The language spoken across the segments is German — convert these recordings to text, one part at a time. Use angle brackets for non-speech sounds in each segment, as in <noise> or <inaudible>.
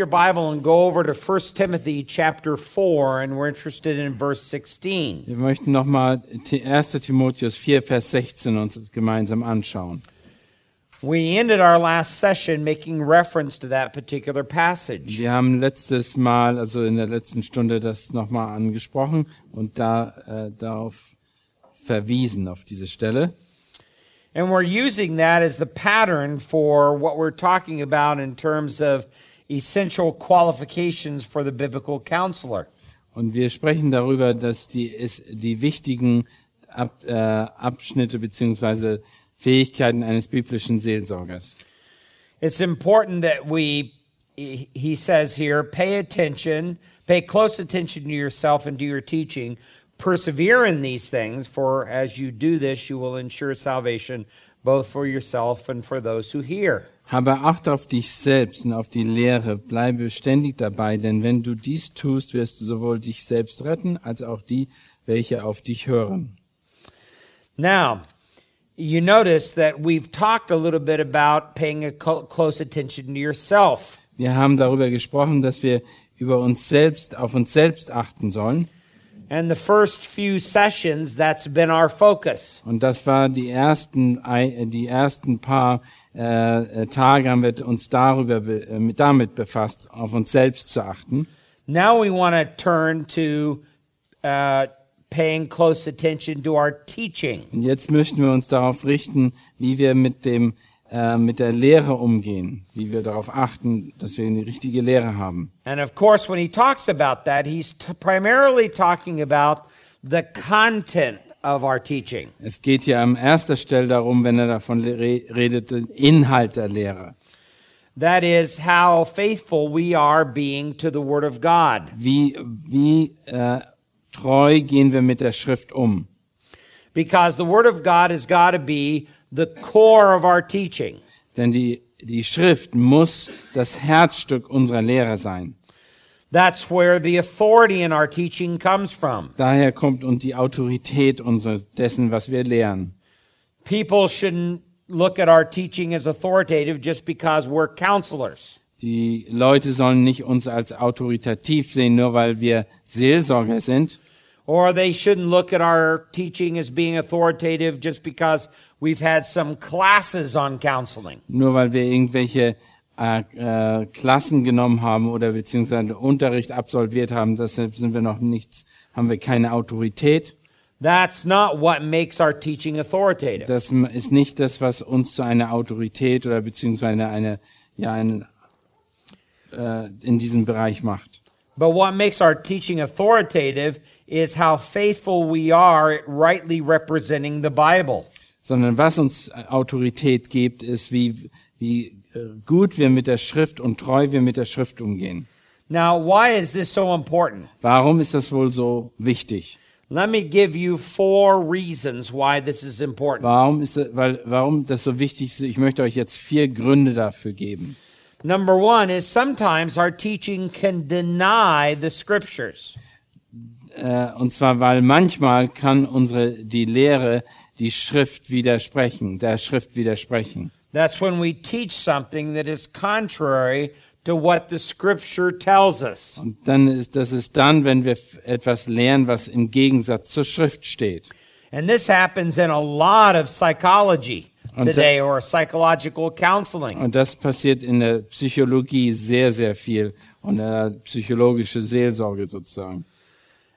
Your Bible and go over to 1 Timothy chapter 4, and we're interested in verse 16. Wir möchten nochmal 1. Timotheus 4, Vers 16 uns gemeinsam anschauen. We ended our last session making reference to that particular passage. Wir haben letztes Mal, also in der letzten Stunde, das nochmal angesprochen und da äh, darauf verwiesen, auf diese Stelle. And we're using that as the pattern for what we're talking about in terms of essential qualifications for the biblical counselor. Und wir sprechen darüber, dass die, die wichtigen Ab, äh, Abschnitte beziehungsweise Fähigkeiten eines biblischen Seelsorgers. It's important that we, he he says here, pay attention, pay close attention to yourself and to your teaching. Persevere in these things, for as you do this, you will ensure salvation both for yourself and for those who hear. Habe Acht auf dich selbst und auf die Lehre, bleibe ständig dabei, denn wenn du dies tust, wirst du sowohl dich selbst retten, als auch die, welche auf dich hören. Now, you notice that we've talked a little bit about paying a close attention to yourself. Wir haben darüber gesprochen, dass wir über uns selbst, auf uns selbst achten sollen. And the first few sessions, that's been our focus. Und das war die ersten, ei- die ersten paar äh, äh, Tage haben wir uns darüber, be- äh, mit- damit befasst, auf uns selbst zu achten. Now we want to turn to uh, paying close attention to our teaching. Und jetzt möchten wir uns darauf richten, wie wir mit dem, äh, mit der Lehre umgehen, wie wir darauf achten, dass wir eine richtige Lehre haben. And of course, when he talks about that, he's primarily talking about the content of our teaching. Es geht hier an erster Stelle darum, wenn er davon re- redet, den Inhalt der Lehre. That is how faithful we are being to the Word of God. Wie, wie äh, treu gehen wir mit der Schrift um? Because the Word of God has got to be the core of our teaching. Denn die, die Schrift muss das Herzstück unserer Lehre sein. That's where the authority in our teaching comes from. Daher kommt uns die Autorität unseres, dessen, was wir lehren. People shouldn't look at our teaching as authoritative just because we're counselors. Die Leute sollen nicht uns als autoritativ sehen, nur weil wir Seelsorger sind. Or they shouldn't look at our teaching as being authoritative just because we've had some classes on counseling. Nur weil wir irgendwelche äh, äh, Klassen genommen haben oder beziehungsweise Unterricht absolviert haben, deshalb sind wir noch nichts, haben wir keine Autorität. That's not what makes our teaching authoritative. Das ist nicht das, was uns zu einer Autorität oder beziehungsweise eine, ja, ein, äh, in diesem Bereich macht. But what makes our teaching authoritative is how faithful we are at rightly representing the Bible. Sondern was uns Autorität gibt, ist, wie, wie äh, gut wir mit der Schrift und treu wir mit der Schrift umgehen. Now, why is this so important? Warum ist das wohl so wichtig? Let me give you four reasons why this is important. Warum ist das, weil, warum das so wichtig ist? Ich möchte euch jetzt vier Gründe dafür geben. Number one is sometimes our teaching can deny the scriptures. Äh, und zwar, weil manchmal kann unsere, die Lehre die Schrift widersprechen, der Schrift widersprechen. That's when we teach something that is contrary to what the scripture tells us. Und dann ist, das ist dann, wenn wir etwas lehren, was im Gegensatz zur Schrift steht. And this happens in a lot of psychology today or psychological counseling. Und das passiert in der Psychologie sehr, sehr viel und in der psychologische Seelsorge sozusagen.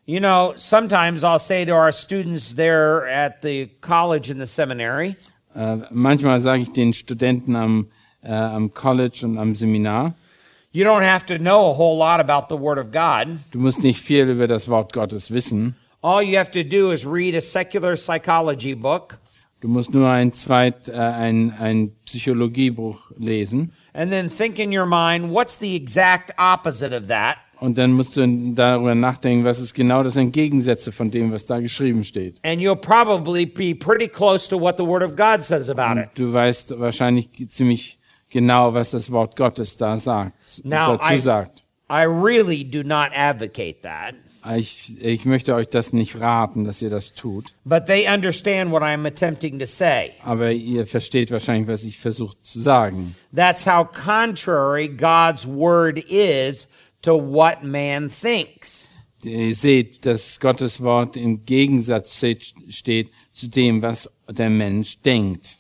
You know, sometimes I'll say to our students there at the college and the seminary, Äh, manchmal sage ich den Studenten am, äh, am College und am Seminar, you don't have to know a whole lot about the Word of God. du musst nicht viel über das Wort Gottes wissen. All you have to do is read a secular psychology book Du musst nur ein zweit, äh, ein, ein Psychologiebuch lesen And then think in your mind, what's the exact opposite of that? Und dann musst du darüber nachdenken, was ist genau das Entgegensätze von dem, was da geschrieben steht. And you'll probably be pretty close to what the Word of God says about it. Du weißt wahrscheinlich ziemlich genau, was das Wort Gottes da sagt, Now, dazu I- sagt. I really do not advocate that, Ich, ich möchte euch das nicht raten, dass ihr das tut, but they understand what I'm attempting to say. aber ihr versteht wahrscheinlich, was ich versuche zu sagen. That's how contrary God's Word is to what man thinks. Ihr seht, dass Gottes Wort im Gegensatz steht, zu dem, was der Mensch denkt.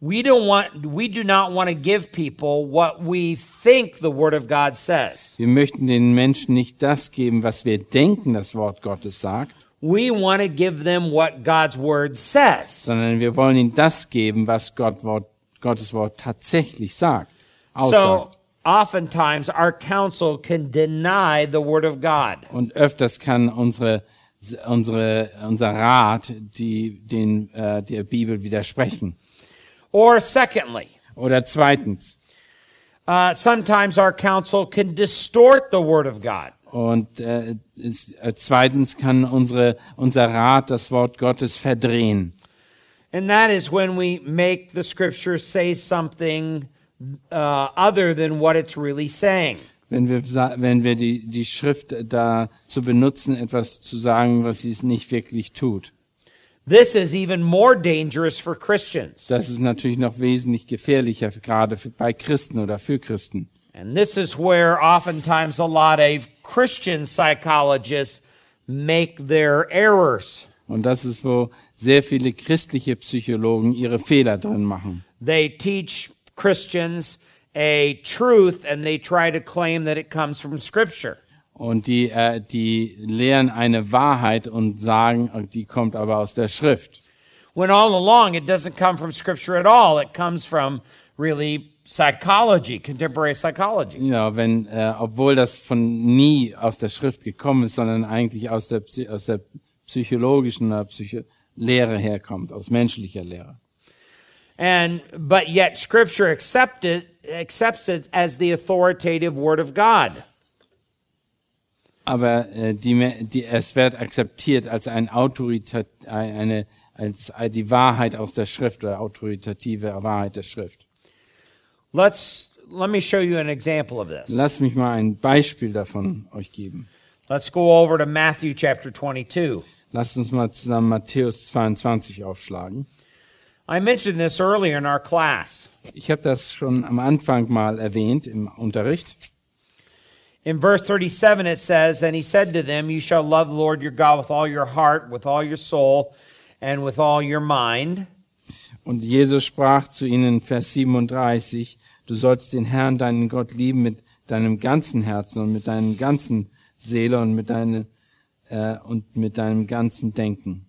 We don't want we do not want to give people what we think the word of God says. Wir möchten den Menschen nicht das geben, was wir denken, das Wort Gottes sagt, We want to give them what God's word says. sondern wir wollen ihnen das geben, was Gott, Wort, Gottes Wort tatsächlich sagt, So aussagt. Oftentimes our counsel can deny the word of God. Und öfters kann unsere, unsere, unser Rat die, den, äh, der Bibel widersprechen. Or secondly, Oder zweitens, uh, sometimes our counsel can distort the word of God. und äh, es, äh, zweitens kann unsere, unser Rat das Wort Gottes verdrehen. And that is when we make the scripture say something uh, other than what it's really saying. Wenn wir, wenn wir die, die Schrift dazu benutzen, etwas zu sagen, was sie es nicht wirklich tut. This is even more dangerous for Christians. Das ist natürlich noch wesentlich gefährlicher, gerade bei Christen oder für Christen. And this is where oftentimes a lot of Christian psychologists make their errors. Und das ist, wo sehr viele christliche Psychologen ihre Fehler drin machen. They teach Christians a truth and they try to claim that it comes from Scripture. Und die, äh, die lehren eine Wahrheit und sagen, äh, die kommt aber aus der Schrift. When all along it doesn't come from Scripture at all, it comes from really psychology, contemporary psychology. Ja, wenn, äh, obwohl das von nie aus der Schrift gekommen ist, sondern eigentlich aus der, aus der psychologischen oder Psycho Lehre herkommt, aus menschlicher Lehre. And but yet Scripture accept it, accepts it as the authoritative Word of God. Aber äh, die, die, es wird akzeptiert als ein Autorität, eine, als die Wahrheit aus der Schrift oder autoritative Wahrheit der Schrift. Let's let me show you an example of this. Lass mich mal ein Beispiel davon euch geben. Let's go over to Matthew chapter 22. Lasst uns mal zusammen Matthäus 22 aufschlagen. I mentioned this earlier in our class. Ich habe das schon am Anfang mal erwähnt im Unterricht. In verse 37, it says, And he said to them, You shall love the Lord your God with all your heart, with all your soul, and with all your mind. Und Jesus sprach zu ihnen in Vers 37, du sollst den Herrn, deinen Gott lieben mit deinem ganzen Herzen und mit deinem ganzen Seele und mit deinem, äh, und mit deinem ganzen Denken.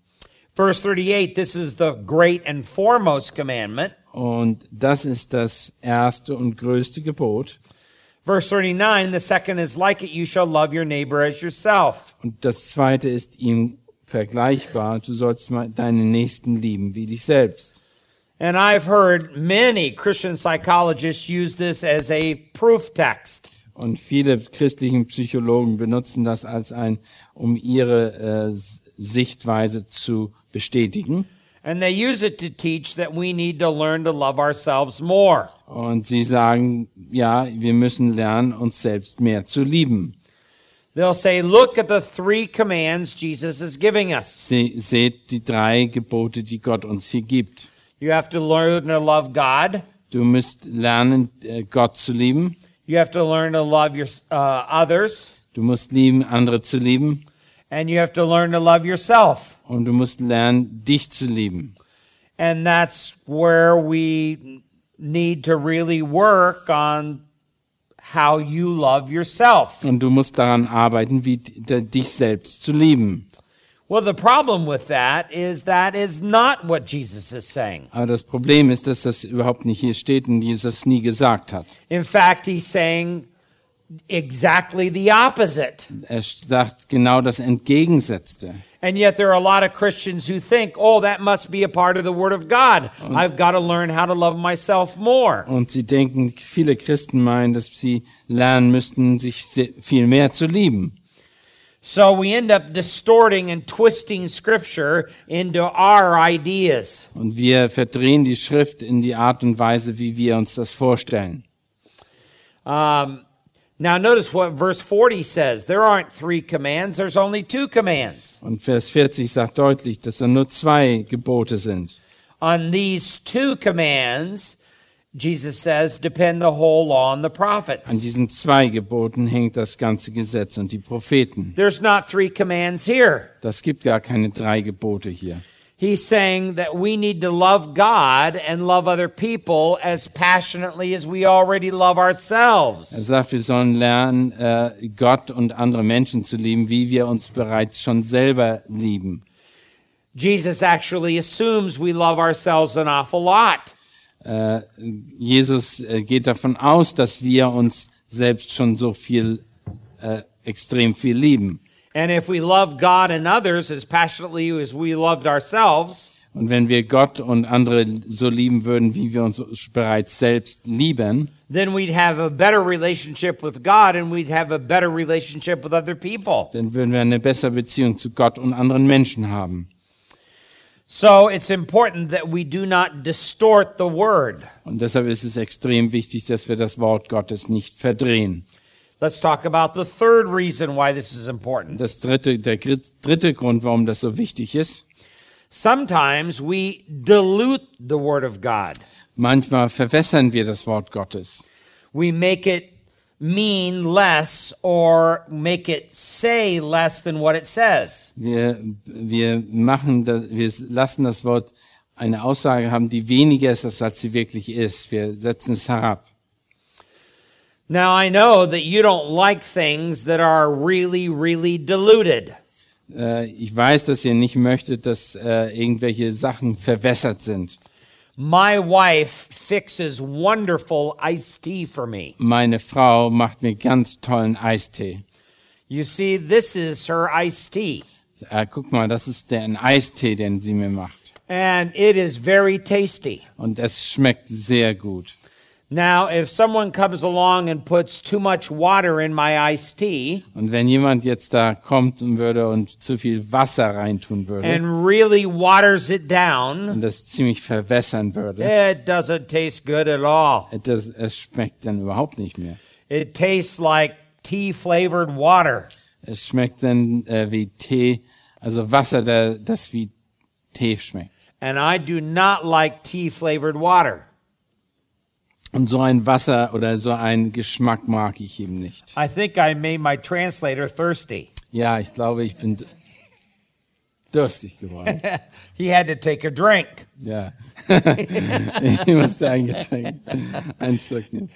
Verse 38, this is the great and foremost commandment. Und das ist das erste und größte Gebot. Verse 39, the second is like it, you shall love your neighbor as yourself. Und das zweite ist ihm vergleichbar, du sollst deinen Nächsten lieben wie dich selbst. And I've heard many Christian psychologists use this as a proof text. Und viele christlichen Psychologen benutzen das als ein, um ihre äh, Sichtweise zu bestätigen. And they use it to teach that we need to learn to love ourselves more. Und sie sagen, ja, wir müssen lernen, uns selbst mehr zu lieben. They'll say, look at the three commands Jesus is giving us. Se seht die drei Gebote, die Gott uns hier gibt. You have to learn to love God. Du musst lernen, äh, Gott zu lieben. You have to learn to love your uh, others, Du musst lieben, andere zu lieben. And you have to learn to love yourself. Und du musst lernen, dich zu lieben. And that's where we need to really work on how you love yourself. Und du musst daran arbeiten, wie dich selbst zu lieben. Well, the problem with that is that is not what Jesus is saying. Aber das Problem ist, dass das überhaupt nicht hier steht und Jesus nie gesagt hat. In fact, he's saying exactly the opposite. Er sagt genau das Entgegensetzte. And yet, there are a lot of Christians who think, oh, that must be a part of the Word of God. I've got to learn how to love myself more. Und sie denken, viele Christen meinen, dass sie lernen müssten, sich viel mehr zu lieben. So we end up distorting and twisting Scripture into our ideas. Und wir verdrehen die Schrift in die Art und Weise, wie wir uns das vorstellen. Um, now, notice what verse 40 says there aren't three commands, there's only two commands. Und Vers 40 sagt deutlich, dass da nur zwei Gebote sind. On these two commands, Jesus says, depend the whole law and the An prophets. diesen zwei Geboten hängt das ganze Gesetz und die Propheten. There's not three commands here. Das gibt gar keine drei Gebote hier. He's saying that we need to love God and love other people as passionately as we already love Er ourselves. sagt, wir sollen lernen, äh, Gott und andere Menschen zu lieben, wie wir uns bereits schon selber lieben. Jesus actually assumes we love ourselves an awful lot. Äh, Jesus äh, geht davon aus, dass wir uns selbst schon so viel, extrem viel lieben. And if we love God and others as passionately as we loved ourselves, Und wenn wir Gott und andere so lieben würden, wie wir uns bereits selbst lieben, then we'd have a better relationship with God and we'd have a better relationship with other people. dann würden wir eine bessere Beziehung zu Gott und anderen Menschen haben. So it's important that we do not distort the word. Und deshalb ist es extrem wichtig, dass wir das Wort Gottes nicht verdrehen. Let's talk about the third reason why this is important. Das dritte, der dritte Grund, warum das so wichtig ist, Sometimes we dilute the word of God. manchmal verwässern wir das Wort Gottes. We make it mean less or make it say less than what it says. Wir, wir machen das, wir lassen das Wort eine Aussage haben, die weniger ist, als sie wirklich ist. Wir setzen es herab. Now, I know that you don't like things that are really, really diluted. Äh, ich weiß, dass ihr nicht möchtet, dass äh, irgendwelche Sachen verwässert sind. My wife fixes wonderful iced tea for me. Meine Frau macht mir ganz tollen Eistee. You see, this is her iced tea, Äh, guck mal, das ist der ein Eistee, den sie mir macht. and it is very tasty. Und es schmeckt sehr gut. Now, if someone comes along and puts too much water in my iced tea Und wenn jemand jetzt da kommt und würde und zu viel Wasser reintun würde and really waters it down, und das ziemlich verwässern würde, it doesn't taste good at all. das, es schmeckt dann überhaupt nicht mehr. It tastes like tea flavored water. Es schmeckt dann äh, wie Tee, also Wasser, der, das wie Tee schmeckt. And I do not like tea flavored water. Und so ein Wasser oder so einen Geschmack mag ich eben nicht. I think I made my translator thirsty. Ja, ich glaube, ich bin durstig geworden. <laughs> He had to take a drink. Ja. <laughs> ich musste ein Getränk, einen Schluck nehmen.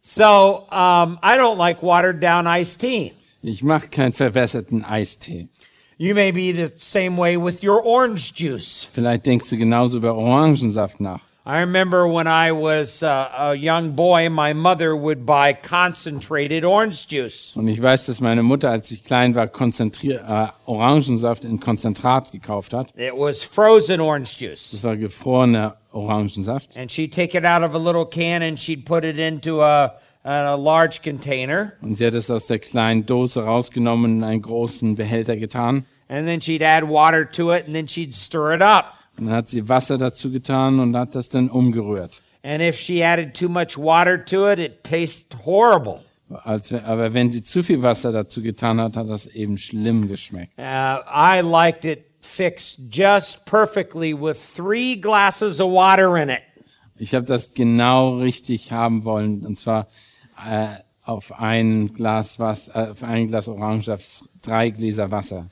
So um, I don't like watered down iced tea. Ich mache keinen verwässerten Eistee. You may be the same way with your orange juice. Vielleicht denkst du genauso über Orangensaft nach. I remember when I was uh, a young boy, my mother would buy concentrated orange juice. Und ich weiß, dass meine Mutter, als ich klein war, konzentrier äh, Orangensaft in Konzentrat gekauft hat. It was frozen orange juice. Das war gefrorener Orangensaft. And she'd take it out of a little can and she'd put it into a, a large container. Und sie hat es aus der kleinen Dose rausgenommen und in einen großen Behälter getan. And then she'd add water to it and then she'd stir it up. Und dann hat sie Wasser dazu getan und hat das dann umgerührt. And if she added too much water to it, it tasted horrible. Als, aber wenn sie zu viel Wasser dazu getan hat, hat das eben schlimm geschmeckt. Uh, I liked it fixed just perfectly with three glasses of water in it. Ich habe das genau richtig haben wollen. Und zwar äh, auf ein Glas Wasser, äh, auf ein Glas Orangensaft drei Gläser Wasser.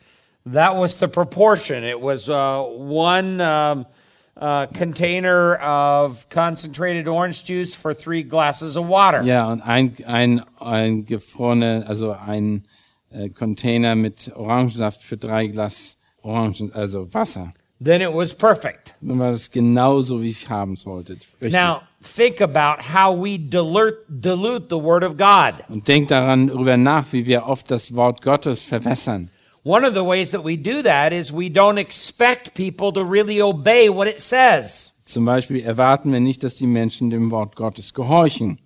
That was the proportion. It was uh, one um, uh, container of concentrated orange juice for three glasses of water. Ja, und ein, ein, ein gefrorene, also ein äh, Container mit Orangensaft für drei Glas Orangen, also Wasser. Then it was perfect. Dann war das genauso, wie ich haben wollte. Richtig. Now, think about how we dilute, dilute the Word of God. und denk daran darüber nach, wie wir oft das Wort Gottes verwässern. One of the ways that we do that is we don't expect people to really obey what it says. Zum Beispiel erwarten wir nicht, dass die Menschen dem Wort Gottes gehorchen.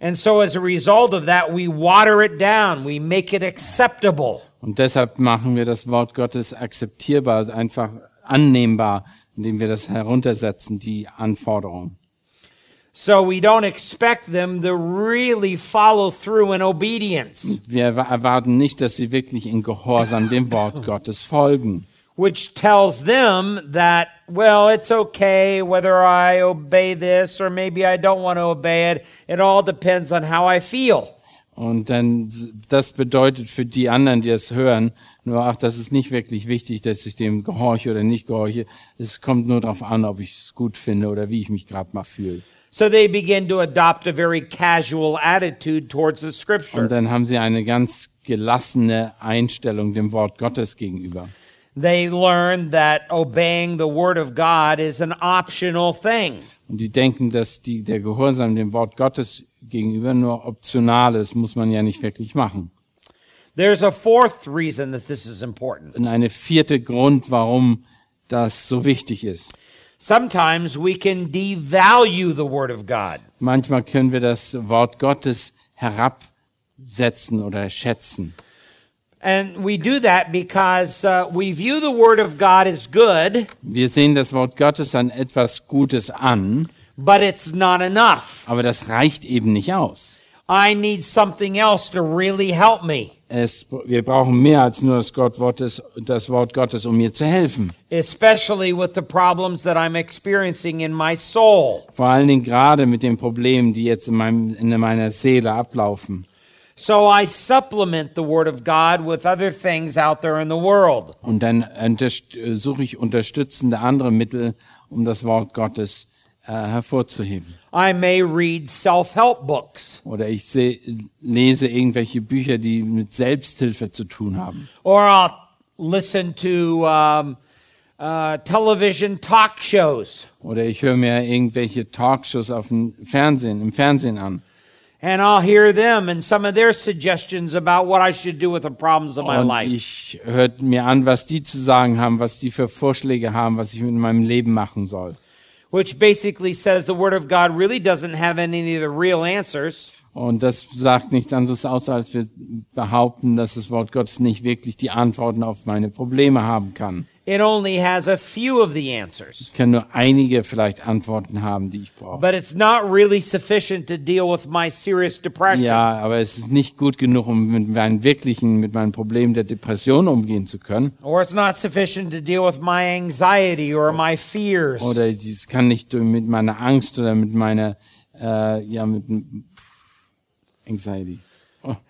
And so as a result of that, we water it down, we make it acceptable. Und deshalb machen wir das Wort Gottes akzeptierbar, einfach annehmbar, indem wir das heruntersetzen, die Anforderungen. So we don't expect them to really follow through in obedience, Wir erwa- erwarten nicht, dass sie wirklich in Gehorsam dem Wort <laughs> Gottes folgen. which tells them that, well, it's okay whether I obey this or maybe I don't want to obey it. It all depends on how I feel. Und dann, das bedeutet für die anderen, die das hören, nur, ach, das ist nicht wirklich wichtig, dass ich dem gehorche oder nicht gehorche. Es kommt nur darauf an, ob ich es gut finde oder wie ich mich gerade mal fühle. So they begin to adopt a very casual attitude towards the Und scripture. dann haben sie eine ganz gelassene Einstellung dem Wort Gottes gegenüber. They learn that obeying the word of God is an optional thing. Und die denken, dass die, der Gehorsam dem Wort Gottes gegenüber nur optional ist, muss man ja nicht wirklich machen. There's a fourth reason that this is important. Und eine vierte Grund, warum das so wichtig ist. Sometimes we can devalue the word of God. Manchmal können wir das Wort Gottes herabsetzen oder schätzen. And we do that because uh, we view the word of God as good, Wir sehen das Wort Gottes an etwas Gutes an, but it's not enough. aber das reicht eben nicht aus. I need something else to really help me, Es, wir brauchen mehr als nur das, Gott Wortes, das Wort Gottes, um mir zu helfen. especially with the problems that I'm experiencing in my soul. Vor allen Dingen gerade mit den Problemen, die jetzt in, meinem, in meiner Seele ablaufen. So I supplement the word of God with other things out there in the world. Und dann suche ich unterstützende andere Mittel, um das Wort Gottes hervorzuheben. I may read self-help books, Oder ich seh, lese irgendwelche Bücher, die mit Selbsthilfe zu tun haben. or I'll listen to um, uh, television talk shows, Oder ich höre mir irgendwelche Talkshows auf dem Fernsehen, im Fernsehen an. and I'll hear them and some of their suggestions about what I should do with the problems of my Und life. ich höre mir an, was die zu sagen haben, was die für Vorschläge haben, was ich mit meinem Leben machen soll. Which basically says the Word of God really doesn't have any of the real answers. Und das sagt nichts anderes aus, als wir behaupten, dass das Wort Gottes nicht wirklich die Antworten auf meine Probleme haben kann. It only has a few of the answers. Ich kann nur einige vielleicht Antworten haben, die ich brauche. But it's not really sufficient to deal with my serious depression. Ja, aber es ist nicht gut genug, um mit meinen wirklichen, mit meinen Problemen der Depression umgehen zu können. Or it's not sufficient to deal with my anxiety or my fears. Oder es kann nicht mit meiner Angst oder mit meiner, äh, ja, mit Anxiety,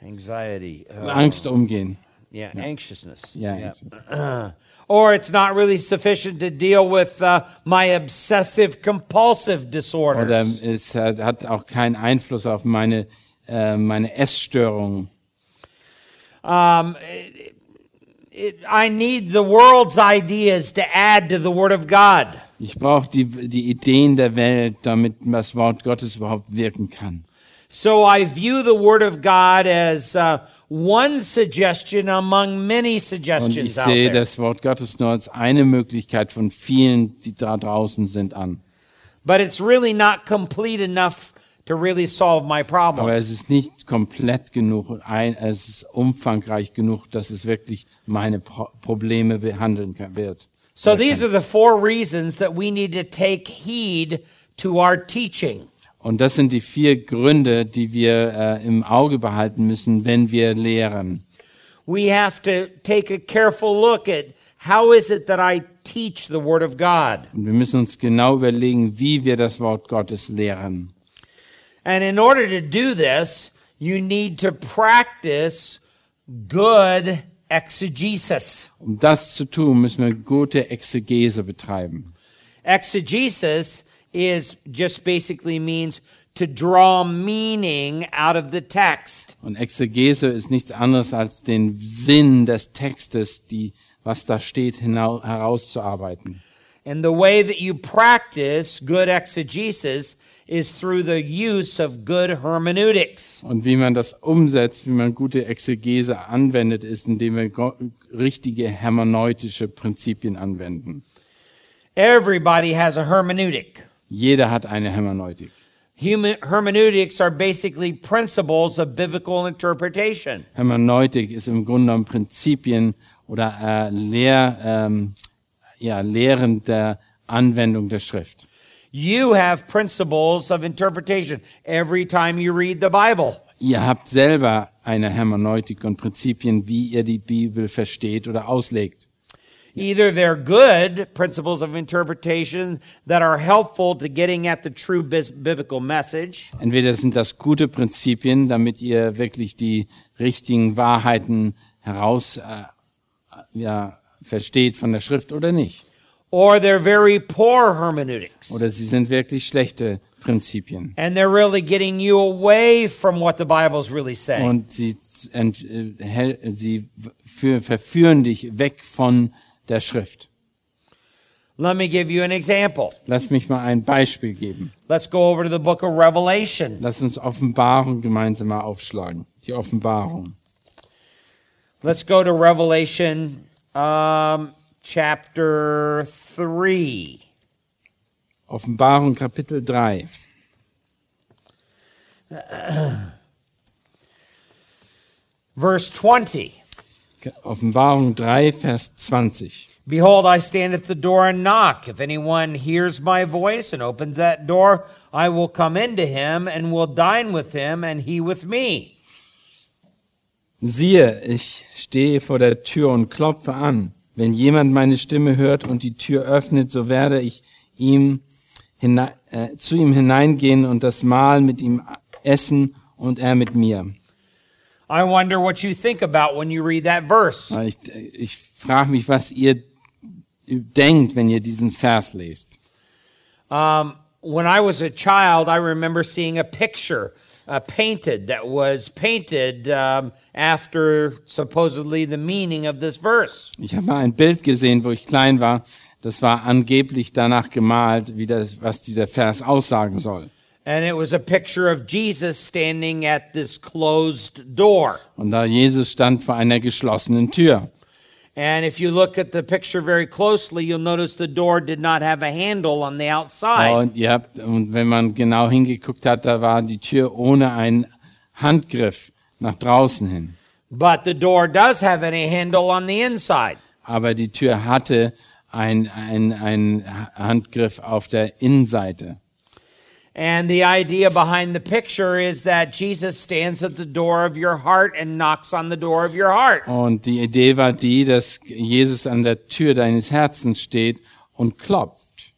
Anxiety. uh, Angst umgehen. yeah, anxiousness. Ja, Yeah. <clears throat> Or it's not really sufficient to deal with uh, my obsessive compulsive Oder disorders. es hat, auch keinen Einfluss auf meine, äh, meine Essstörungen. Um, it, it, I need the world's ideas to add to the Word of God. Ich brauche die, die Ideen der Welt, damit das Wort Gottes überhaupt wirken kann. So I view the Word of God as uh, one suggestion among many Und ich suggestions out sehe das Wort Gottes nur als eine Möglichkeit von vielen, die da draußen sind, an. But it's really not complete enough to really solve my problem. Aber es ist nicht komplett genug es ist umfangreich genug, dass es wirklich meine Pro Probleme behandeln kann, wird. So these are the four reasons that we need to take heed to our teaching. Und das sind die vier Gründe, die wir äh, im Auge behalten müssen, wenn wir lehren. We have to take a careful look at how is it that I teach the Word of God. Und wir müssen uns genau überlegen, wie wir das Wort Gottes lehren. And in order to do this, you need to practice good exegesis. Um das zu tun, müssen wir gute Exegese betreiben. Exegesis is just basically means to draw meaning out of the text. Und Exegese ist nichts anderes als den Sinn des Textes, die, was da steht, herauszuarbeiten. And the way that you practice good exegesis is through the use of good hermeneutics. Und wie man das umsetzt, wie man gute Exegese anwendet, ist, indem wir richtige hermeneutische Prinzipien anwenden. Everybody has a hermeneutic. Jeder hat eine Hermeneutik. Human hermeneutics are basically principles of biblical interpretation. Hermeneutik ist im Grunde genommen Prinzipien oder äh, Lehr, ähm, ja, Lehren der Anwendung der Schrift. You have principles of interpretation every time you read the Bible. Ihr habt selber eine Hermeneutik und Prinzipien, wie ihr die Bibel versteht oder auslegt. Either they're good principles of interpretation that are helpful to getting at the true biblical message, Entweder sind das gute Prinzipien, damit ihr wirklich die richtigen Wahrheiten heraus äh, ja, versteht von der Schrift oder nicht. or they're very poor hermeneutics. Oder sie sind wirklich schlechte Prinzipien. And they're really getting you away from what the Bible's really saying. Und sie, äh, sie für, verführen dich weg von der Schrift. Let me give you an example. Lass mich mal ein Beispiel geben. Let's go over to the book of Revelation. Lass uns Offenbarung gemeinsam mal aufschlagen. Die Offenbarung. Let's go to Revelation um, chapter 3. Offenbarung Kapitel 3. Verse 20. Offenbarung 3, Vers 20. Behold, I stand at the door and knock. If anyone hears my voice and opens that door, I will come into him and will dine with him and he with me. Siehe, ich stehe vor der Tür und klopfe an. Wenn jemand meine Stimme hört und die Tür öffnet, so werde ich ihm hinein, äh, zu ihm hineingehen und das Mahl mit ihm essen und er mit mir. I wonder what you think about when you read that verse. Ich, ich frage mich, was ihr denkt, wenn ihr diesen Vers lest. Um, when I was a child, I remember seeing a picture uh, painted that was painted um, after supposedly the meaning of this verse. Ich habe mal ein Bild gesehen, wo ich klein war. Das war angeblich danach gemalt, wie das, was dieser Vers aussagen soll. And it was a picture of Jesus standing at this closed door. Und da Jesus stand vor einer geschlossenen Tür. And if you look at the picture very closely, you'll notice the door did not have a handle on the outside. Und ihr habt, und wenn man genau hingeguckt hat, da war die Tür ohne einen Handgriff nach draußen hin. But the door does have a handle on the inside. Aber die Tür hatte ein, ein, ein Handgriff auf der Innenseite. And the idea behind the picture is that Jesus stands at the door of your heart and knocks on the door of your heart. Und die Idee war die, dass Jesus an der Tür deines Herzens steht und klopft.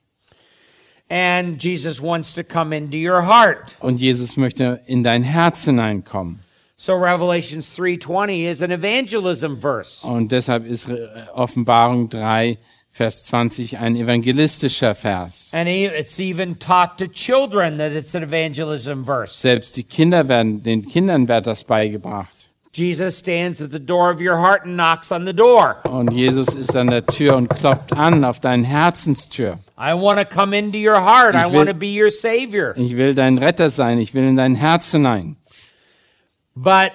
And Jesus wants to come into your heart. Und Jesus möchte in dein Herz hineinkommen. So Revelations 3:20 is an evangelism verse. Und deshalb ist Offenbarung 3, Vers 20 ein evangelistischer Vers. And it's even taught to children that it's an evangelism verse. Selbst die Kinder werden, den Kindern wird das beigebracht. Jesus stands at the door of your heart and knocks on the door. Und Jesus ist an der Tür und klopft an auf deine Herzenstür. I want to come into your heart. I Ich will- want to be your savior. Ich will dein Retter sein, ich will in dein Herz hinein. But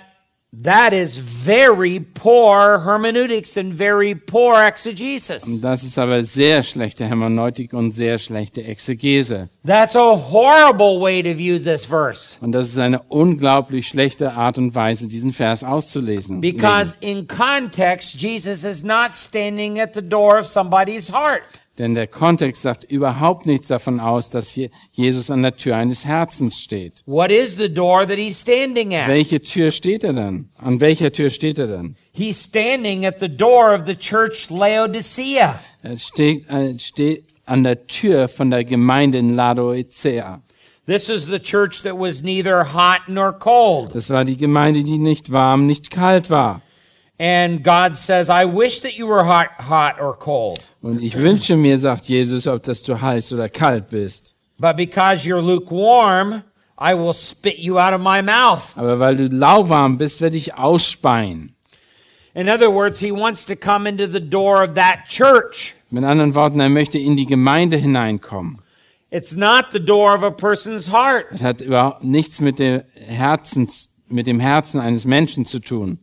that is very poor hermeneutics and very poor exegesis. Das ist aber sehr schlechte Hermeneutik und sehr schlechte Exegese. That's a horrible way to view this verse. Und das ist eine unglaublich schlechte Art und Weise, diesen Vers auszulesen. Because in context, Jesus is not standing at the door of somebody's heart. Denn der Kontext sagt überhaupt nichts davon aus, dass Jesus an der Tür eines Herzens steht. What is the door that he's standing at? Welche Tür steht er dann? An welcher Tür steht er dann? He's standing at the door of the church Laodicea. Er steht, er steht an der Tür von der Gemeinde in Laodicea. This is the church that was neither hot nor cold. Das war die Gemeinde, die nicht warm, nicht kalt war. And God says, I wish that you were hot, hot or cold. Und ich wünsche mir, sagt Jesus, ob das du heiß oder kalt bist. But because you're lukewarm, I will spit you out of my mouth. Aber weil du lauwarm bist, werde ich ausspeien. In other words, he wants to come into the door of that church. Mit anderen Worten, er möchte in die Gemeinde hineinkommen. It's not the door of a person's heart. Es hat überhaupt nichts mit dem Herzens, mit dem Herzen eines Menschen zu tun.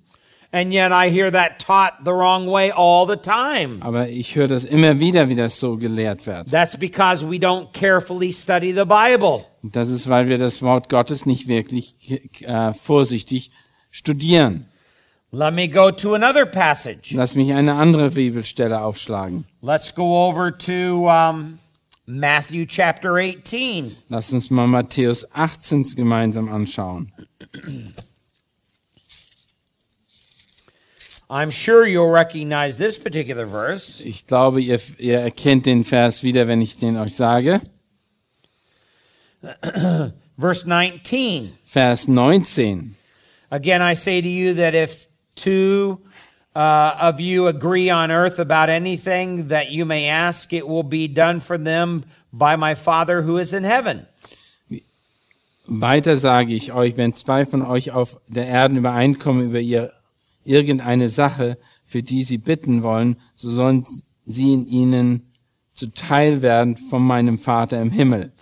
And yet I hear that taught the wrong way all the time. Aber ich höre das immer wieder, wie das so gelehrt wird. That's because we don't carefully study the Bible. Das ist, weil wir das Wort Gottes nicht wirklich äh, vorsichtig studieren. Let me go to another passage. Lass mich eine andere Bibelstelle aufschlagen. Let's go over to um, Matthew chapter 18. Lass uns mal Matthäus 18 gemeinsam anschauen. I'm sure you'll recognize this particular verse. Ich glaube, ihr, ihr erkennt den Vers wieder, wenn ich den euch sage. <clears throat> Verse 19. Vers 19. Again, I say to you that if two uh, of you agree on earth about anything that you may ask, it will be done for them by my Father who is in heaven. Weiter sage ich euch, wenn zwei von euch auf der Erde übereinkommen über ihr, irgendeine Sache, für die sie bitten wollen, so sollen sie in ihnen zuteil werden von meinem Vater im Himmel.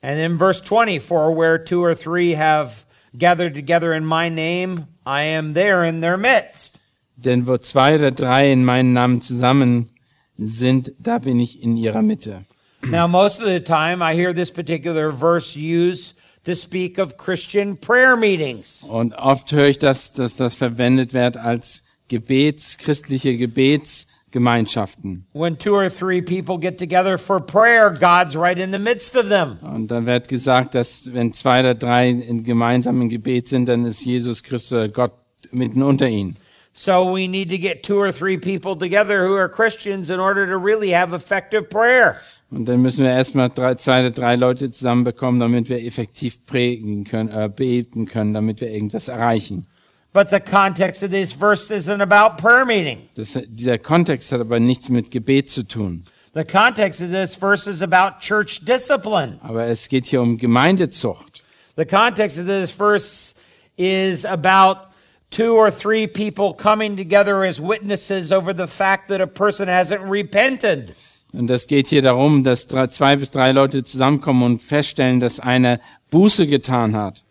And in verse 20, for where two or three have gathered together in my name, I am there in their midst. Denn wo zwei oder drei in meinen Namen zusammen sind, da bin ich in ihrer Mitte. Now, most of the time, I hear this particular verse used to speak of Christian prayer meetings. Und oft höre ich, dass, dass das verwendet wird als Gebets, christliche Gebetsgemeinschaften. When two or three people get together for prayer, God's right in the midst of them. Und dann wird gesagt, dass wenn zwei oder drei in gemeinsamen Gebet sind, dann ist Jesus Christus Gott mitten unter ihnen. So we need to get two or three people together who are Christians in order to really have effective prayer. Und dann müssen wir erstmal drei, zwei oder drei Leute zusammenbekommen, damit wir effektiv prägen können, äh, beten können, damit wir irgendwas erreichen. But the context of this verse isn't about prayer meeting. Das, dieser Kontext hat aber nichts mit Gebet zu tun. The context of this verse is about church discipline. Aber es geht hier um Gemeindezucht. The context of this verse is about two or three people coming together as witnesses over the fact that a person hasn't repented. Und das geht hier darum, dass drei, zwei bis drei Leute zusammenkommen und feststellen, dass einer Buße getan hat.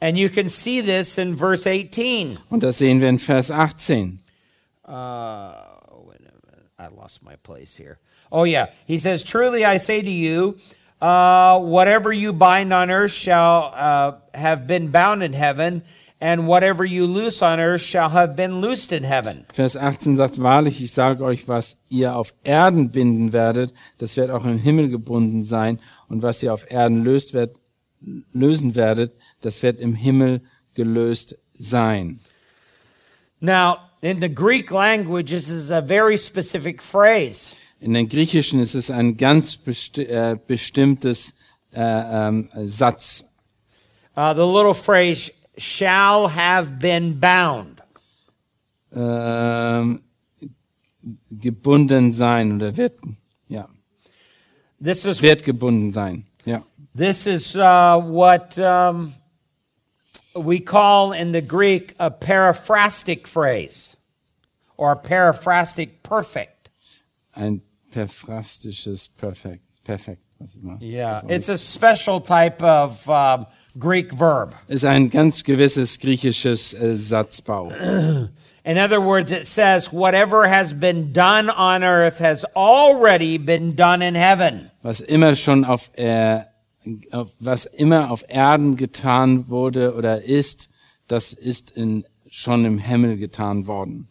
And you can see this in verse 18. Und das sehen wir in Vers 18. Uh. I lost my place here. Oh, yeah. He says, Truly I say to you, uh, whatever you bind on earth shall uh, have been bound in heaven, and whatever you loose on earth shall have been loosed in heaven. Vers 18 sagt, wahrlich, ich sage euch, was ihr auf Erden binden werdet, das wird auch im Himmel gebunden sein. Und was ihr auf Erden löst wird, lösen werdet, das wird im Himmel gelöst sein. Now, in the Greek language, this is a very specific phrase. In den Griechischen ist es ein ganz besti äh, bestimmtes äh, ähm, Satz. Uh, the little phrase, shall have been bound. Ähm, gebunden sein oder wird, ja, This is wird gebunden sein. Ja. This is uh, what um, we call in the Greek a paraphrastic phrase or a paraphrastic perfect. Ein perfrastisches Perfekt. Perfekt. Yeah, it's a special type of um, Greek verb. ist ein ganz gewisses griechisches äh, Satzbau. In other words, it says, whatever has been done on earth has already been done in heaven. Was immer schon auf, äh, auf was immer auf Erden getan wurde oder ist, das ist in, schon im Himmel getan worden.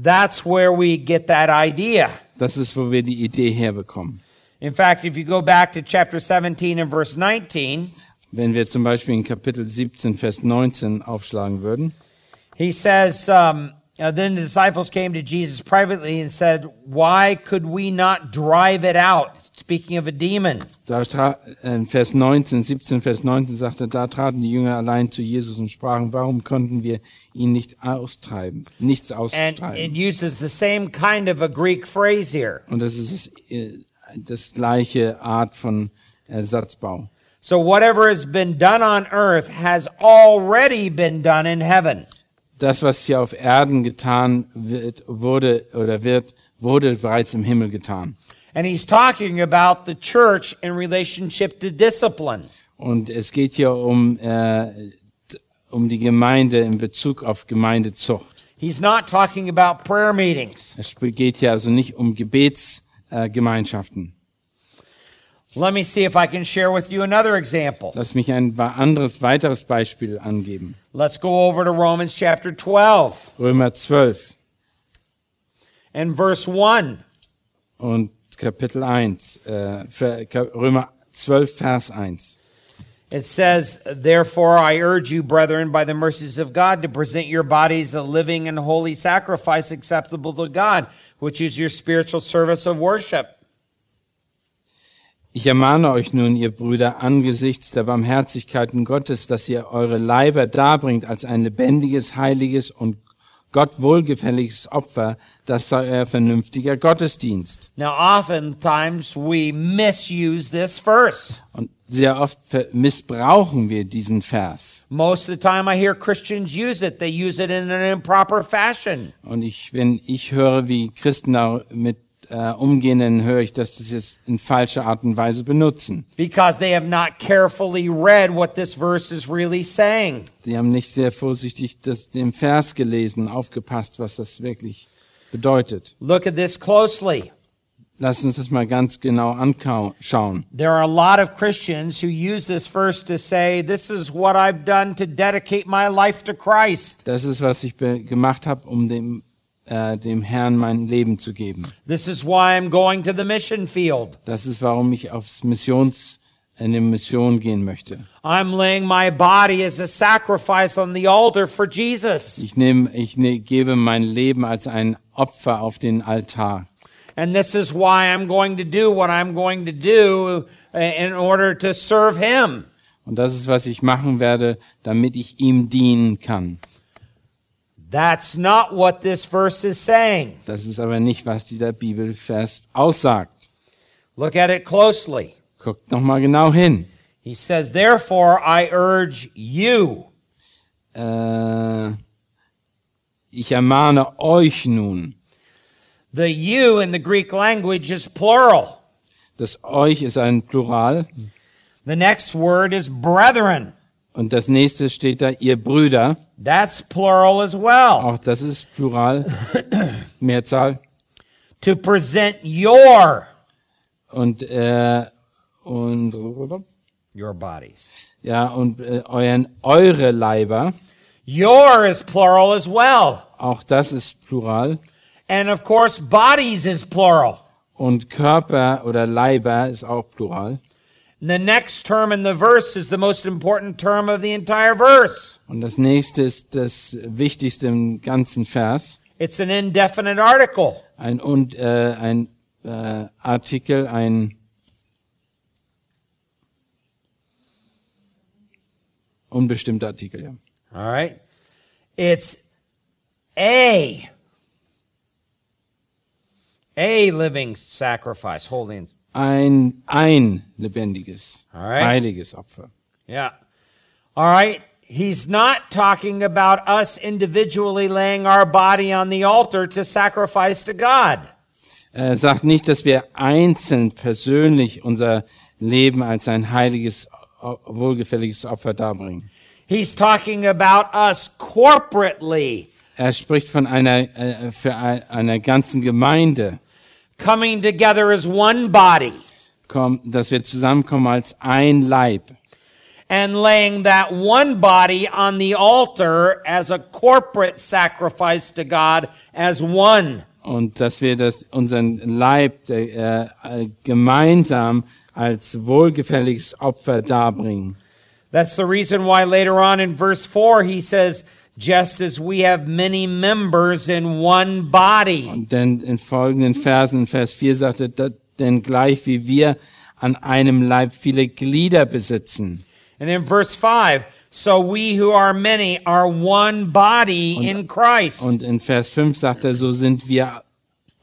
That's where we get that idea. Das ist, wo wir die Idee herbekommen. In fact, if you go back to chapter 17 and verse 19, Wenn wir zum Beispiel in Kapitel 17, Vers 19 aufschlagen würden, He says, um, then the disciples came to Jesus privately and said, Why could we not drive it out? Speaking of a demon. da tra- äh, in Vers 19, 17, Vers 19 sagt er, da traten die Jünger allein zu Jesus und sprachen, warum konnten wir ihn nicht austreiben, nichts And austreiben? it uses the same kind of a Greek phrase here. Und das ist das, gleiche Art von Ersatzbau. So whatever has been done on earth has already been done in heaven. Das, was hier auf Erden getan wird, wurde oder wird, wurde bereits im Himmel getan. And he's talking about the church in relationship to discipline. Und es geht hier um, äh, um die Gemeinde in Bezug auf Gemeindezucht. He's not talking about prayer meetings. Es geht hier also nicht um Gebetsgemeinschaften. Äh, Gemeinschaften. Let me see if I can share with you another example. Lass mich ein anderes, weiteres Beispiel angeben. Let's go over to Romans chapter 12 Römer 12 and verse 1. und Kapitel 1. Äh, Römer 12, Vers 1. It says, Therefore, I urge you, brethren, by the mercies of God, to present your bodies a living and holy sacrifice acceptable to God, which is your spiritual service of worship. Ich ermahne euch nun, ihr Brüder, angesichts der Barmherzigkeiten Gottes, dass ihr eure Leiber darbringt als ein lebendiges, heiliges und Gott wohlgefälliges Opfer, das sei euer vernünftiger Gottesdienst. Now, oftentimes we misuse this verse. Und sehr oft missbrauchen wir diesen Vers. Most of the time, I hear Christians use it, they use it in an improper fashion. Und ich, wenn ich höre, wie Christen damit äh, umgehen, dann höre ich, dass sie es in falscher Art und Weise benutzen. because they have not carefully read what this verse is really saying. Sie haben nicht sehr vorsichtig das, den Vers gelesen, aufgepasst, was das wirklich bedeutet. Look at this closely. Lass uns das mal ganz genau anschauen. There are a lot of Christians who use this verse to say, This is what I've done to dedicate my life to Christ. Das ist, was ich gemacht habe, um dem, äh, dem Herrn mein Leben zu geben. This is why I'm going to the mission field. Das ist, warum ich aufs Missions, in eine Mission gehen möchte. I'm laying my body as a sacrifice on the altar for Jesus. Ich nehme, ich ne, gebe mein Leben als ein Opfer auf den Altar. And this is why I'm going to do what I'm going to do uh, in order to serve Him. Und das ist, was ich machen werde, damit ich ihm dienen kann. That's not what this verse is saying. Das ist aber nicht, was dieser Bibelvers aussagt. Look at it closely. Guckt noch mal genau hin. He says, Therefore, I urge you. Äh, ich ermahne euch nun. The you in the Greek language is plural. Das euch ist ein Plural. The next word is brethren. Und das nächste steht da, ihr Brüder. That's plural as well. Auch das ist Plural. <coughs> Mehrzahl. To present your Und, äh, und, your bodies. ja, und äh, euren, eure Leiber. Your is plural as well. Auch das ist Plural. And of course, bodies is plural. Und Körper oder Leiber ist auch Plural. The next term in the verse is the most important term of the entire verse. Und das nächste ist das Wichtigste im ganzen Vers. It's an indefinite article. Ein, und, äh, ein äh, Artikel, ein unbestimmter Artikel, ja. All right. It's a a living sacrifice, holy. Ein, ein lebendiges, Alright. heiliges Opfer. Yeah. All right. He's not talking about us individually laying our body on the altar to sacrifice to God. Er sagt nicht, dass wir einzeln persönlich unser Leben als ein heiliges, wohlgefälliges Opfer darbringen. He's talking about us corporately Er spricht von einer, äh, für ein, einer ganzen Gemeinde, coming together as one body dass wir zusammenkommen als ein Leib. and laying that one body on the altar as a corporate sacrifice to God as one. Und dass wir das, unseren Leib der, äh, äh gemeinsam als wohlgefälliges Opfer darbringen. That's the reason why later on in verse 4 he says, just as we have many members in one body. Denn in folgenden Versen, in Vers 4 sagt er, "Da- denn gleich wie wir an einem Leib viele Glieder besitzen. And in verse 5, so we who are many are one body in Christ. Und in Vers 5 sagt er, so sind wir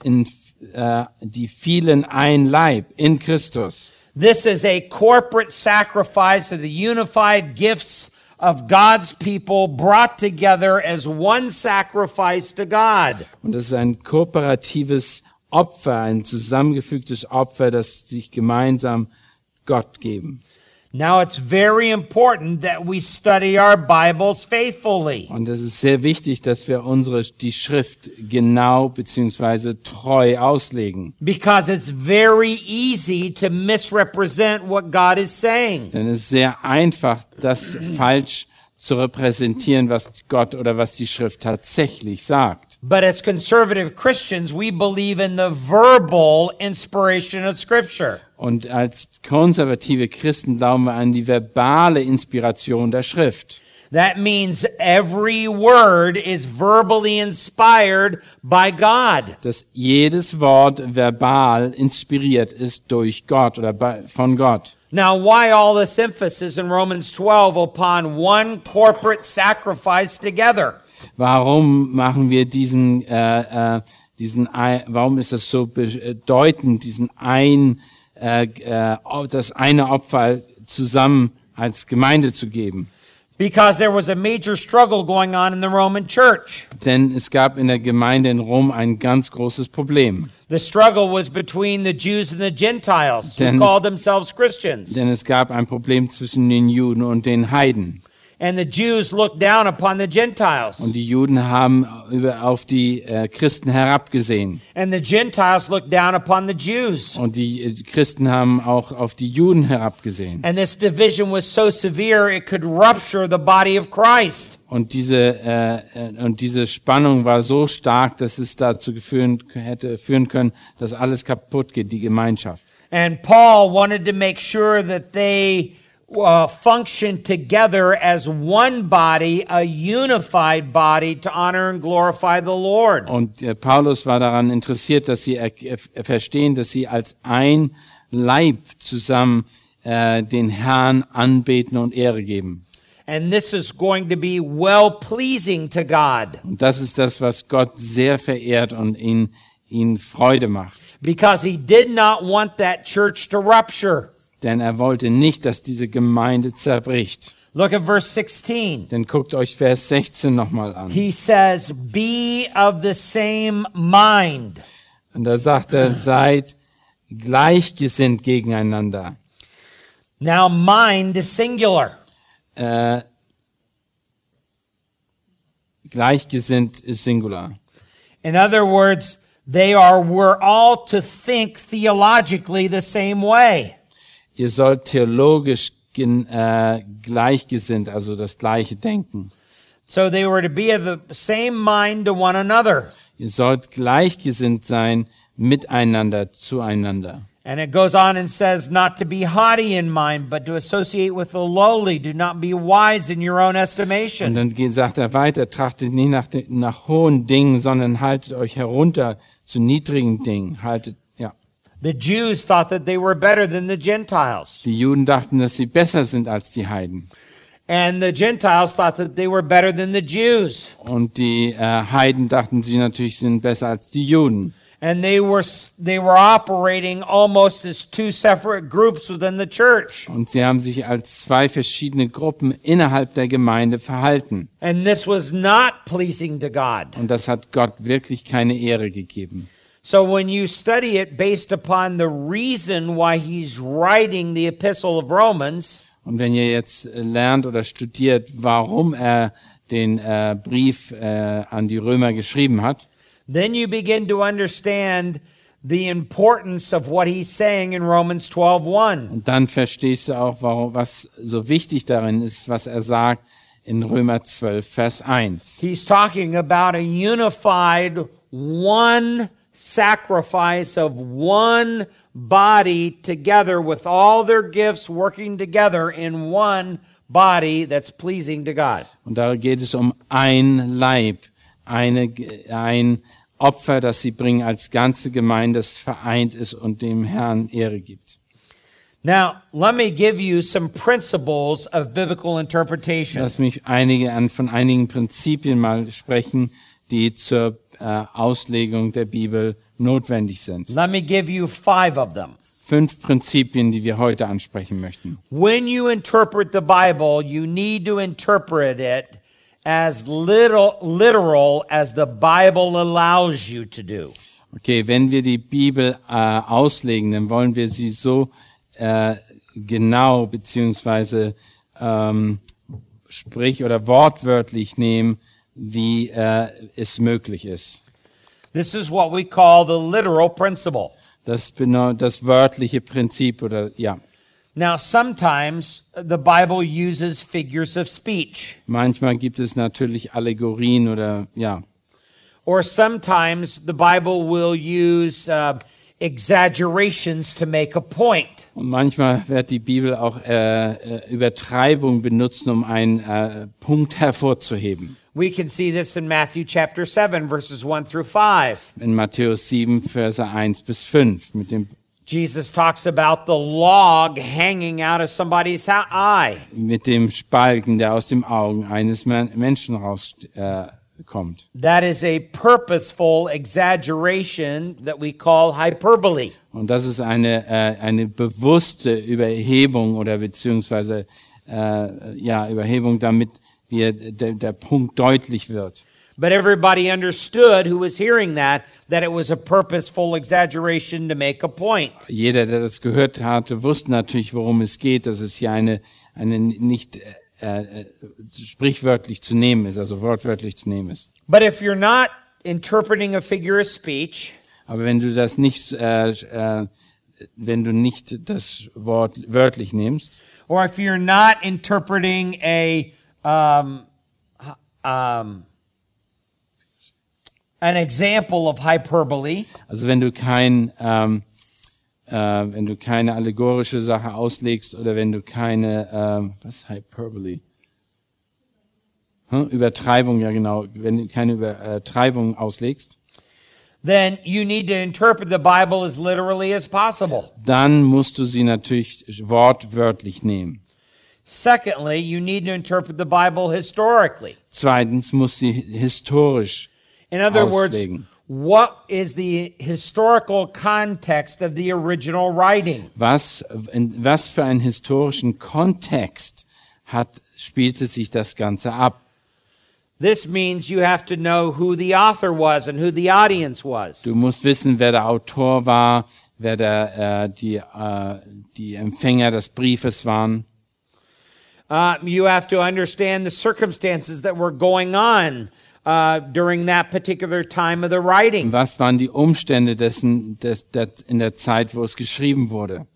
in äh, die vielen ein Leib in Christus. This is a corporate sacrifice of the unified gifts of God's people brought together as one sacrifice to God. Und es ist ein kooperatives Opfer, ein zusammengefügtes Opfer, das sich gemeinsam Gott geben. Now it's very important that we study our Bibles faithfully. Und es ist sehr wichtig, dass wir unsere, die Schrift genau beziehungsweise treu auslegen. Because it's very easy to misrepresent what God is saying. Denn es ist sehr einfach, das <clears throat> falsch zu repräsentieren, was Gott oder was die Schrift tatsächlich sagt. But as conservative Christians, we believe in the verbal inspiration of Scripture. Und als konservative Christen glauben wir an die verbale Inspiration der Schrift. That means every word is verbally inspired by God. Dass jedes Wort verbal inspiriert ist durch Gott oder von Gott. Now, why all this emphasis in Romans 12 upon one corporate sacrifice together? Warum machen wir diesen, äh, äh, diesen, warum ist das so bedeutend, diesen ein, äh, äh, das eine Opfer zusammen als Gemeinde zu geben? Because there was a major struggle going on in the Roman church. Denn es gab in der Gemeinde in Rom ein ganz großes Problem. The struggle was between the Jews and the Gentiles who Then- called themselves Christians. Denn es gab ein Problem zwischen den Juden und den Heiden. And the Jews looked down upon the Gentiles. Und die Juden haben auf die äh, Christen herabgesehen. And the Gentiles looked down upon the Jews. Und die äh, Christen haben auch auf die Juden herabgesehen. And this division was so severe it could rupture the body of Christ. Und diese, äh, äh, und diese Spannung war so stark, dass es dazu geführen, hätte führen können, dass alles kaputt geht, die Gemeinschaft. And Paul wanted to make sure that they uh, functioned together as one body, a unified body to honor and glorify the Lord. Und äh, Paulus war daran interessiert, dass sie er, er, verstehen, dass sie als ein Leib zusammen äh, den Herrn anbeten und Ehre geben. And this is going to be well pleasing to God Und das ist das, was Gott sehr verehrt und ihn, ihn Freude macht. because he did not want that church to rupture. Denn er wollte nicht, dass diese Gemeinde zerbricht. Look at verse 16. Denn guckt euch Vers 16 nochmal an. He says, Be of the same mind. Und da sagt er, seid gleichgesinnt gegeneinander. Now, mind is singular. Äh, gleichgesinnt ist Singular. In other words, they are, we're all to think theologically the same way. Ihr sollt theologisch äh, gleichgesinnt, also das gleiche denken. So they were to be of the same mind to one another. Ihr sollt gleichgesinnt sein miteinander, zueinander. And it goes on and says, not to be haughty in mind, but to associate with the lowly. Do not be wise in your own Und estimation. dann geht- sagt er weiter, trachtet nicht nach, nach hohen Dingen, sondern haltet euch herunter zu niedrigen Dingen. Haltet. The Jews thought that they were better than the Gentiles. Die Juden dachten, dass sie besser sind als die Heiden. And the Gentiles thought that they were better than the Jews. Und die äh, Heiden dachten, sie natürlich sind besser als die Juden. And they were, they were operating almost as two separate groups within the church. Und sie haben sich als zwei verschiedene Gruppen innerhalb der Gemeinde verhalten. And this was not pleasing to God. Und das hat Gott wirklich keine Ehre gegeben. So when you study it based upon the reason why he's writing the epistle of Romans, Und wenn ihr jetzt lernt oder studiert, warum er den äh, Brief äh, an die Römer geschrieben hat, then you begin to understand the importance of what he's saying in Romans 12:1. und dann verstehst du auch, warum, was so wichtig darin ist, was er sagt in Römer 12, Vers 1. He's talking about a unified one sacrifice of one body together with all their gifts working together in one body that's pleasing to God. Und da geht es um ein Leib, eine, ein Opfer, das sie bringen als ganze Gemeinde, das vereint ist und dem Herrn Ehre gibt. Now, let me give you some principles of biblical interpretation. Lass mich einige an, von einigen Prinzipien mal sprechen, die zur äh, Auslegung der Bibel notwendig sind. Let me give you five of them. Fünf Prinzipien, die wir heute ansprechen möchten. When you interpret the Bible, you need to interpret it as little literal as the Bible allows you to do. Okay, wenn wir die Bibel äh, auslegen, dann wollen wir sie so äh, genau beziehungsweise ähm, sprich oder wortwörtlich nehmen, wie äh, es möglich ist. This is what we call the literal principle. Das das wörtliche Prinzip oder ja. Now, sometimes the Bible uses figures of speech, Manchmal gibt es natürlich Allegorien oder ja. or sometimes the Bible will use uh, exaggerations to make a point. Und manchmal wird die Bibel auch äh, äh, Übertreibung benutzen, um einen äh, Punkt hervorzuheben. We can see this in Matthew chapter 7, verses 1 through 5. In Matthäus 7, Verse 1 bis 5 mit dem Jesus talks about the log hanging out of somebody's eye. mit dem Spalken, der aus dem Augen eines Men- Menschen rauskommt. Äh. That is a purposeful exaggeration that we call hyperbole. Und das ist eine, äh, eine bewusste Überhebung oder beziehungsweise äh, ja, Überhebung, damit wir, der, der Punkt deutlich wird. But everybody understood who was hearing that, that it was a purposeful exaggeration to make a point. Jeder, der das gehört hatte, wusste natürlich, worum es geht, dass es hier eine, eine nicht äh, äh, sprichwörtlich zu nehmen ist, also wortwörtlich zu nehmen ist. But if you're not interpreting a figure of speech, Aber wenn du das nicht, äh, äh, wenn du nicht das Wort wörtlich nimmst, or if you're not interpreting a um, um, an example of hyperbole, also wenn du kein, ähm, äh, wenn du keine allegorische Sache auslegst oder wenn du keine, ähm, was Hyperbole? Hm? Übertreibung, ja genau, wenn du keine Übertreibung auslegst, then you need to interpret the Bible as literally as possible. dann musst du sie natürlich wortwörtlich nehmen. Secondly, you need to interpret the Bible historically. Zweitens muss sie historisch In other words, what is the historical context of the original writing? was, in was für einen historischen Kontext hat, spielte sich das Ganze ab. This means you have to know who the author was and who the audience was. Du musst wissen, wer der Autor war, wer der, äh, die, äh, die Empfänger des Briefes waren. Uh, you have to understand the circumstances that were going on uh, during that particular time of the writing. Was waren die Umstände dessen, des, des, in der Zeit, wo es geschrieben wurde?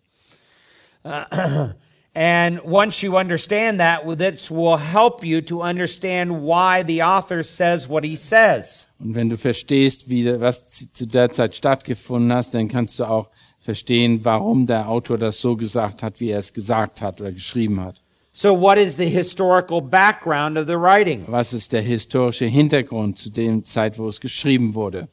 <coughs> And once you understand that, this will help you to understand why the author says what he says. Und wenn du verstehst, wie, was zu der Zeit stattgefunden hast, dann kannst du auch verstehen, warum der Autor das so gesagt hat, wie er es gesagt hat oder geschrieben hat. So, what is the historical background of the writing? Was ist der historische Hintergrund zu dem Zeit, wo es geschrieben wurde?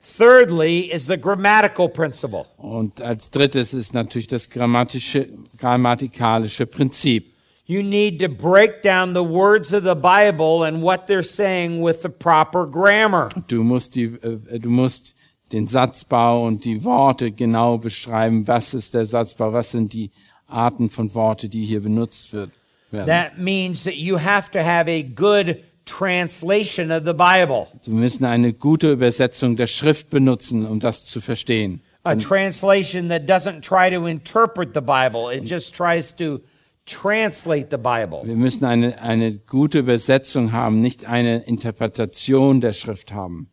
Thirdly, is the grammatical principle. Und als drittes ist natürlich das grammatische, grammatikalische Prinzip. You need to break down the words of the Bible and what they're saying with the proper grammar. Du musst die, äh, du musst den Satzbau und die Worte genau beschreiben. Was ist der Satzbau? Was sind die Arten von Worte, die hier benutzt wird, werden? That means that you have to have a good translation of the Bible, Wir müssen eine gute Übersetzung der Schrift benutzen, um das zu verstehen. a translation that doesn't try to interpret the Bible, it just tries to translate the Bible. Wir müssen eine, eine gute Übersetzung haben, nicht eine Interpretation der Schrift haben.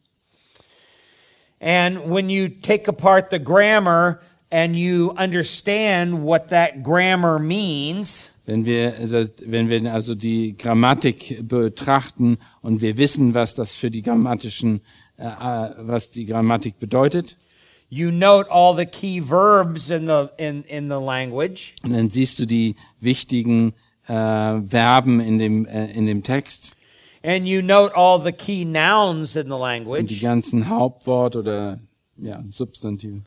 And when you take apart the grammar and you understand what that grammar means, Wenn wir, also- wenn wir also die Grammatik betrachten und wir wissen, was das für die grammatischen, äh, äh, was die Grammatik bedeutet, you note all the key verbs in the in, in the language. und dann siehst du die wichtigen äh, Verben in dem, äh, in dem Text And you note all the key nouns in the und die language, ganzen Hauptwort oder ja, Substantive.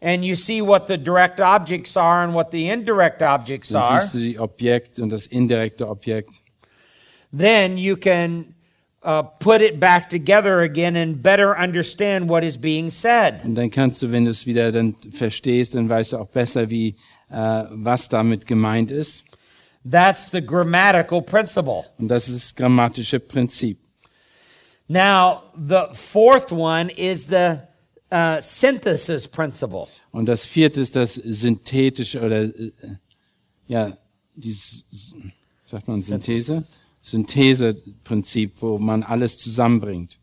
And you see what the direct objects are and what the indirect objects Dann are. siehst du die Objekt und das indirekte Objekt. Then you can uh, put it back together again and better understand what is being said. Und dann kannst du, wenn du es wieder dann verstehst, dann weißt du auch besser, wie, äh, was damit gemeint ist. That's the grammatical principle. Und das ist das grammatische Prinzip. Now, the fourth one is the uh, synthesis principle. Und das vierte ist das synthetische oder äh, ja, dieses sagt man Synthese, Syntheseprinzip, wo man alles zusammenbringt.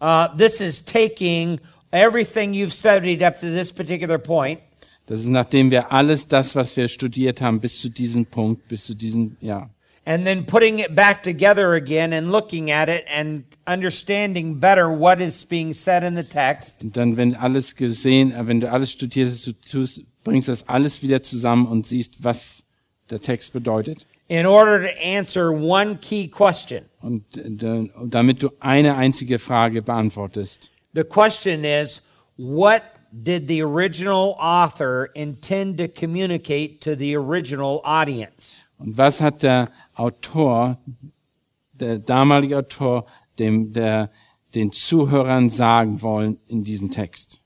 Uh, this is taking everything you've studied up to this particular point Das ist nachdem wir alles das, was wir studiert haben, bis zu diesem Punkt, bis zu diesem ja, and then putting it back together again and looking at it and understanding better what is being said in the text. Und dann, wenn alles gesehen, äh, wenn du alles studierst, du tust, bringst das alles wieder zusammen und siehst, was der Text bedeutet. in order to answer one key question. Und äh, damit du eine einzige Frage beantwortest. The question is what did the original author intend to communicate to the original audience? Und was hat der Autor, der damalige Autor, dem, der, den Zuhörern sagen wollen in diesem Text?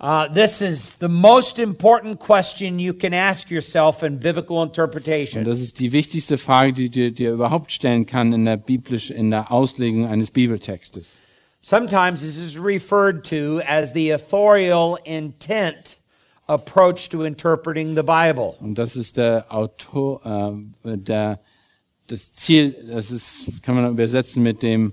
Uh, this is the most important question you can ask yourself in biblical Und interpretation. das ist die wichtigste Frage, die du dir überhaupt stellen kann in der biblisch, in der Auslegung eines Bibeltextes. Sometimes this is referred to as the authorial intent approach to interpreting the Bible. Und das ist der Autor, äh, der, das Ziel, das ist, kann man übersetzen mit dem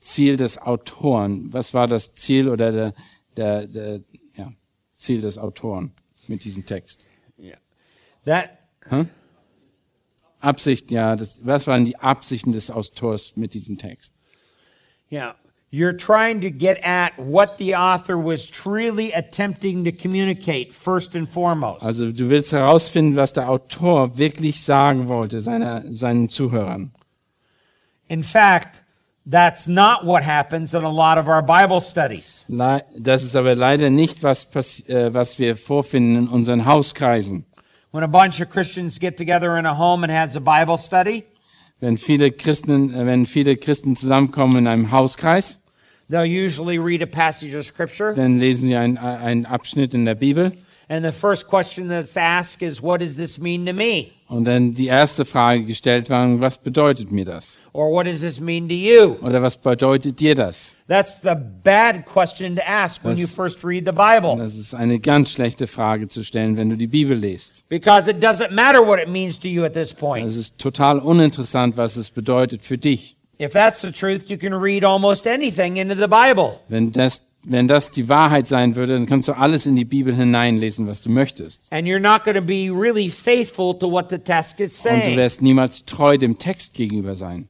Ziel des Autoren. Was war das Ziel oder der, der, der ja, Ziel des Autoren mit diesem Text? That Absicht, ja, das, was waren die Absichten des Autors mit diesem Text? Yeah. You're trying to get at what the author was truly attempting to communicate, first and foremost. Also du willst herausfinden, was der Autor wirklich sagen wollte seiner, seinen Zuhörern. In fact, that's not what happens in a lot of our Bible studies. Le- Das ist aber leider nicht, was, äh, was wir vorfinden in unseren Hauskreisen. When a bunch of Christians get together in a home and has a Bible study, Wenn viele Christen, äh, wenn viele Christen zusammenkommen in einem Hauskreis, they'll usually read a passage of scripture. dann lesen sie einen, einen Abschnitt in der Bibel And the first question that's asked is, what does this mean to me? und dann die erste Frage gestellt war, was bedeutet mir das? Or what does this mean to you? Oder was bedeutet dir das? That's the bad question to ask when Das- you first read the Bible. Das ist eine ganz schlechte Frage zu stellen, wenn du die Bibel liest. Because it doesn't matter what it means to you at this point. Es ist total uninteressant, was es bedeutet für dich. If that's the truth, you can read almost anything into the Bible. Wenn das, wenn das die Wahrheit sein würde, dann kannst du alles in die Bibel hineinlesen, was du möchtest. And you're not going to be really faithful to what the text is Und du saying. wirst niemals treu dem Text gegenüber sein.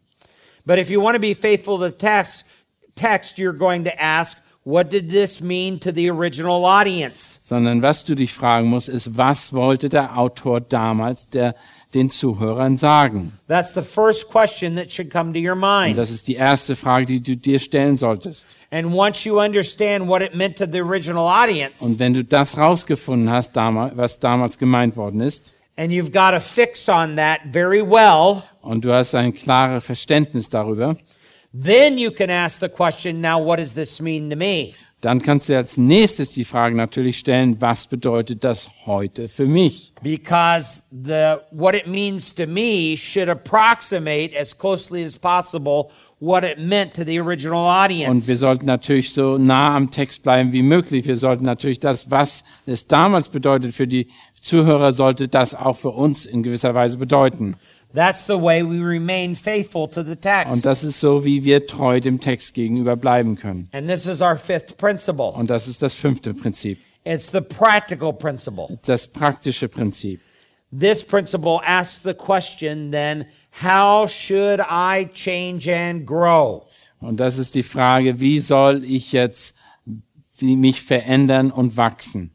But if you want to be faithful to the text, text, you're going to ask, what did this mean to the original audience? Sondern was du dich fragen musst, ist, was wollte der Autor damals der, den Zuhörern sagen? That's the first question that should come to your Und mind. das ist die erste Frage, die du dir stellen solltest. And once you understand what it meant to the original audience, Und wenn du das rausgefunden hast, was damals gemeint worden ist, and you've got a fix on that very well, und du hast ein klares Verständnis darüber, then you can ask the question, now what does this mean to me? Dann kannst du als nächstes die Frage natürlich stellen, was bedeutet das heute für mich? Because the what it means to me should approximate as closely as possible what it meant to the original Und audience. wir sollten natürlich so nah am Text bleiben wie möglich. Wir sollten natürlich das, was es damals bedeutet für die Zuhörer, sollte das auch für uns in gewisser Weise bedeuten. That's the way we remain faithful to the Und text. das ist so, wie wir treu dem Text gegenüber bleiben können. And this is our fifth principle. Und das ist das fünfte Prinzip, It's the practical principle. das praktische Prinzip. This principle asks the question then, how should I change and grow? Und das ist die Frage, wie soll ich jetzt mich verändern und wachsen?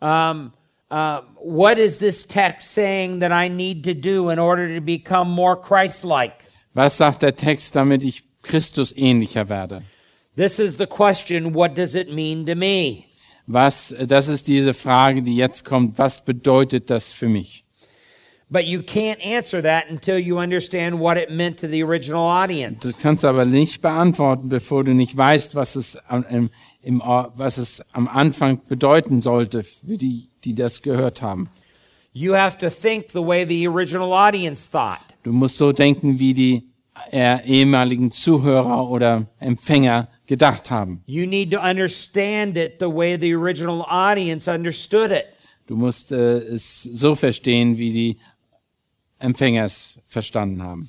Um, uh, what is this text saying that I need to do in order to become more Christ like? Was sagt der Text, damit ich Christus ähnlicher werde? This is the question what does it mean to me? Was, das ist diese Frage, die jetzt kommt. Was bedeutet das für mich? But you can't answer that until you understand what it meant to the original audience. Du kannst aber nicht beantworten, bevor du nicht weißt, was es am, im, im, was es am Anfang bedeuten sollte für die, die das gehört haben. You have to think the way the original audience thought. Du musst so denken, wie die äh, ehemaligen Zuhörer oder Empfänger gedacht haben. You need to understand it the way the original audience understood it. Du musst äh, es so verstehen, wie die Empfänger es verstanden haben.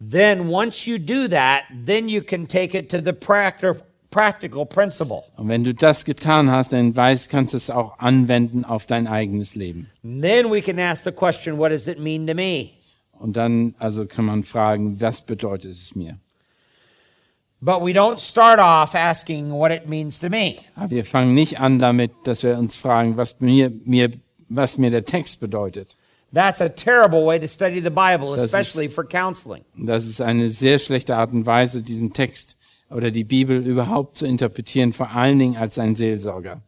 Then, once you do that, then you can take it to the practi- practical principle. Und wenn du das getan hast, dann weißt, kannst du es auch anwenden auf dein eigenes Leben. And then we can ask the question what does it mean to me? Und dann also kann man fragen, was bedeutet es mir? But we don't start off asking what it means to me. Aber wir fangen nicht an damit, dass wir uns fragen, was mir, mir, was mir der Text bedeutet. That's a terrible way to study the Bible, Das ist- for counseling. Das ist eine sehr schlechte Art und Weise, diesen Text oder die Bibel überhaupt zu interpretieren, vor allen Dingen als ein Seelsorger.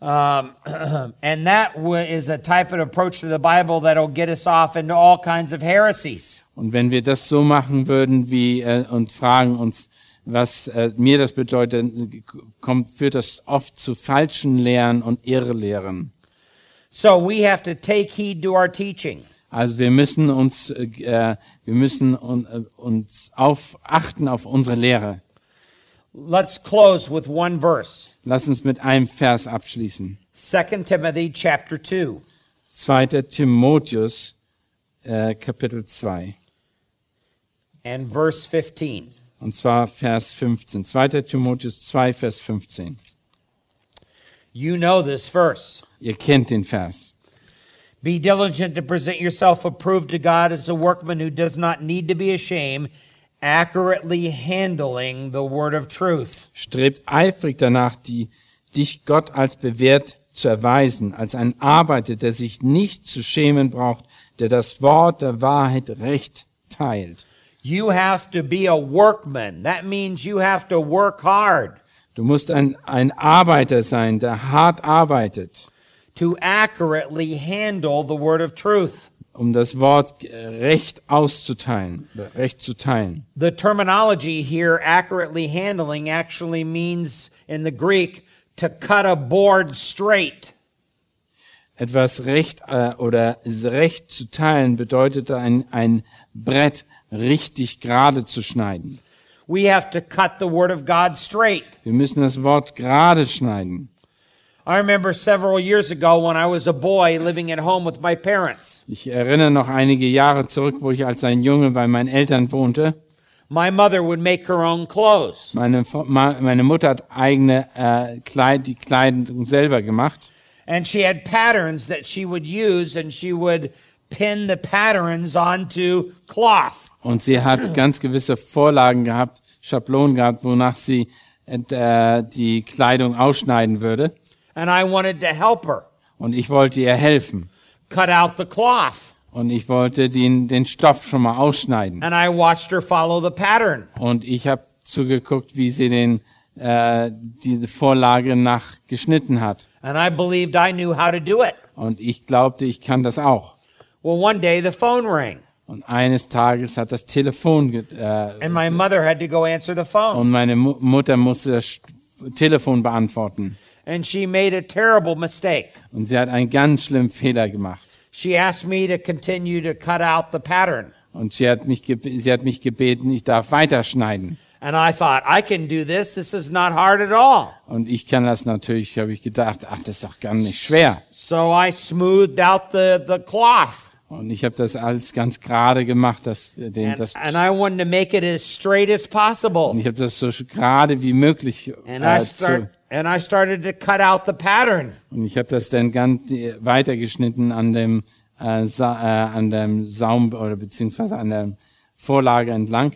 Um, <clears throat> and that is a type of approach to the Bible that'll get us off into all kinds of heresies. Und wenn wir das so machen würden wie äh, und fragen uns, was äh, mir das bedeutet, kommt, führt das oft zu falschen Lehren und Irrlehren. So we have to take heed to our teaching. Also wir müssen uns, äh, äh, wir müssen un, äh, uns auf, achten auf unsere Lehre. Let's close with one verse. Lass uns mit einem Vers abschließen. 2 Timothy chapter 2. 2. Timotheus, äh, Kapitel 2. and verse 15. Und zwar Vers 15. 2. Timotheus 2, Vers 15. You know this verse. Ihr kennt den Vers. Be diligent to present yourself approved to God as a workman who does not need to be ashamed, accurately handling the word of truth. Strebt eifrig danach, die, dich Gott als bewährt zu erweisen, als ein Arbeiter, der sich nicht zu schämen braucht, der das Wort der Wahrheit recht teilt. You have to be a workman. That means you have to work hard Du musst ein, ein Arbeiter sein, der hart arbeitet, to accurately handle the word of truth. um das Wort äh, recht auszuteilen, recht zu teilen. The terminology here, accurately handling, actually means in the Greek to cut a board straight. Etwas recht äh, oder recht zu teilen bedeutet ein, ein Brett richtig gerade zu schneiden. We have to cut the word of God straight. Wir müssen das Wort gerade schneiden. I remember several years ago when I was a boy living at home with my parents. Ich erinnere noch einige Jahre zurück, wo ich als ein Junge bei meinen Eltern wohnte. My mother would make her own clothes. Meine, meine Mutter hat eigene äh, Kleid, die Kleidung selber gemacht. And she had patterns that she would use, and she would pin the patterns onto cloth. Und sie hat <clears throat> ganz gewisse Vorlagen gehabt, Schablonen gehabt, wonach sie äh, die Kleidung ausschneiden würde. And I wanted to help her Und ich wollte ihr helfen. cut out the cloth. Und ich wollte den, den Stoff schon mal ausschneiden. And I watched her follow the pattern. Und ich habe zugeguckt, wie sie den, äh, diese Vorlage nachgeschnitten hat. And I believed I knew how to do it. Und ich glaubte, ich kann das auch. Well, one day the phone rang, Und eines Tages hat das Telefon, äh, and my mother had to go answer the phone. und meine Mu Mutter musste das Telefon beantworten. And she made a terrible mistake. Und sie hat einen ganz schlimmen Fehler gemacht. She asked me to continue to cut out the pattern. Und sie hat mich, sie hat mich gebeten, ich darf weiterschneiden. And I thought, I can do this. This is not hard at all. Und ich kann das natürlich, habe ich gedacht, ach, das ist doch gar nicht schwer. So I smoothed out the, the cloth. Und ich habe das alles ganz gerade gemacht, das, den, And, das, and I wanted to make it as straight as und possible. ich habe das so gerade wie möglich And äh, I to cut out the pattern. und ich habe das dann ganz äh, weitergeschnitten an dem, äh, Sa äh, an dem Saum oder beziehungsweise an der Vorlage entlang.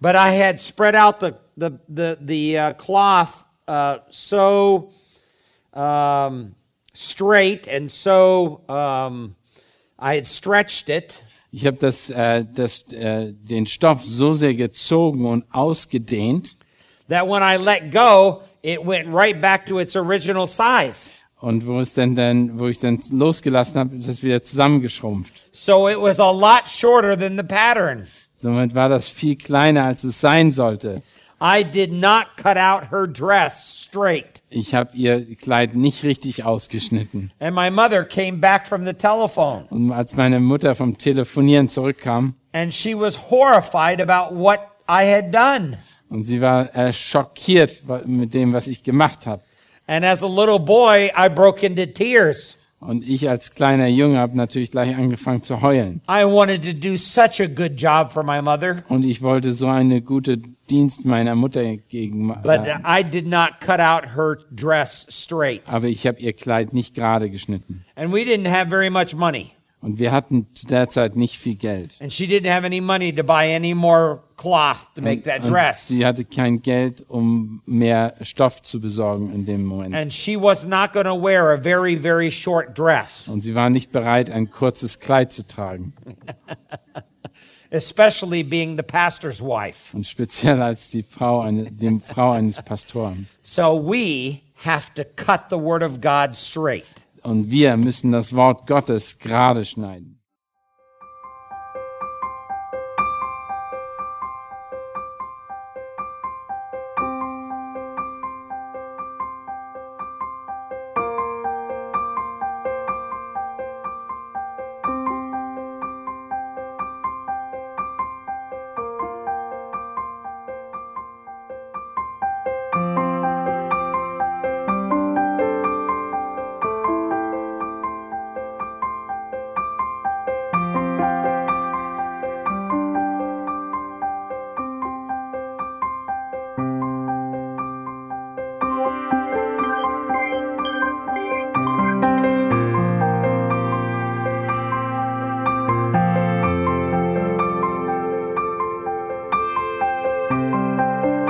But I had spread out the the the the uh, cloth uh, so um, straight and so um, I had stretched it Ich habe das, äh, das, äh, den Stoff so sehr gezogen und ausgedehnt that when I let go, it went right back to its original size. und wo es dann, dann wo ich dann losgelassen habe, ist es wieder zusammengeschrumpft. So it was a lot shorter than the pattern. Somit war das viel kleiner, als es sein sollte. I did not cut out her dress straight. Ich habe ihr Kleid nicht richtig ausgeschnitten. And my mother came back from the telephone Und als meine Mutter vom Telefonieren zurückkam, and she was horrified about what I had done. Und sie war äh, schockiert mit dem, was ich gemacht habe. And as a little boy, I broke into tears. Und ich als kleiner Junge habe natürlich gleich angefangen zu heulen. I wanted to do such a good job for my mother, Und ich wollte so eine gute Dienst meiner Mutter gegen. but Äh, I did not cut out her dress straight. aber ich habe ihr Kleid nicht gerade geschnitten. And we didn't have very much money. Und wir hatten zu der Zeit nicht viel Geld. And she didn't have any money to buy any more cloth to make that Und dress. sie hatte kein Geld, um mehr Stoff zu besorgen in dem Moment. And she was not going to wear a very, very short dress, Und sie war nicht bereit, ein kurzes Kleid zu tragen. <laughs> especially being the pastor's wife. Und speziell als die Frau, eine, die Frau eines Pastoren. So we have to cut the word of God straight. Und wir müssen das Wort Gottes gerade schneiden.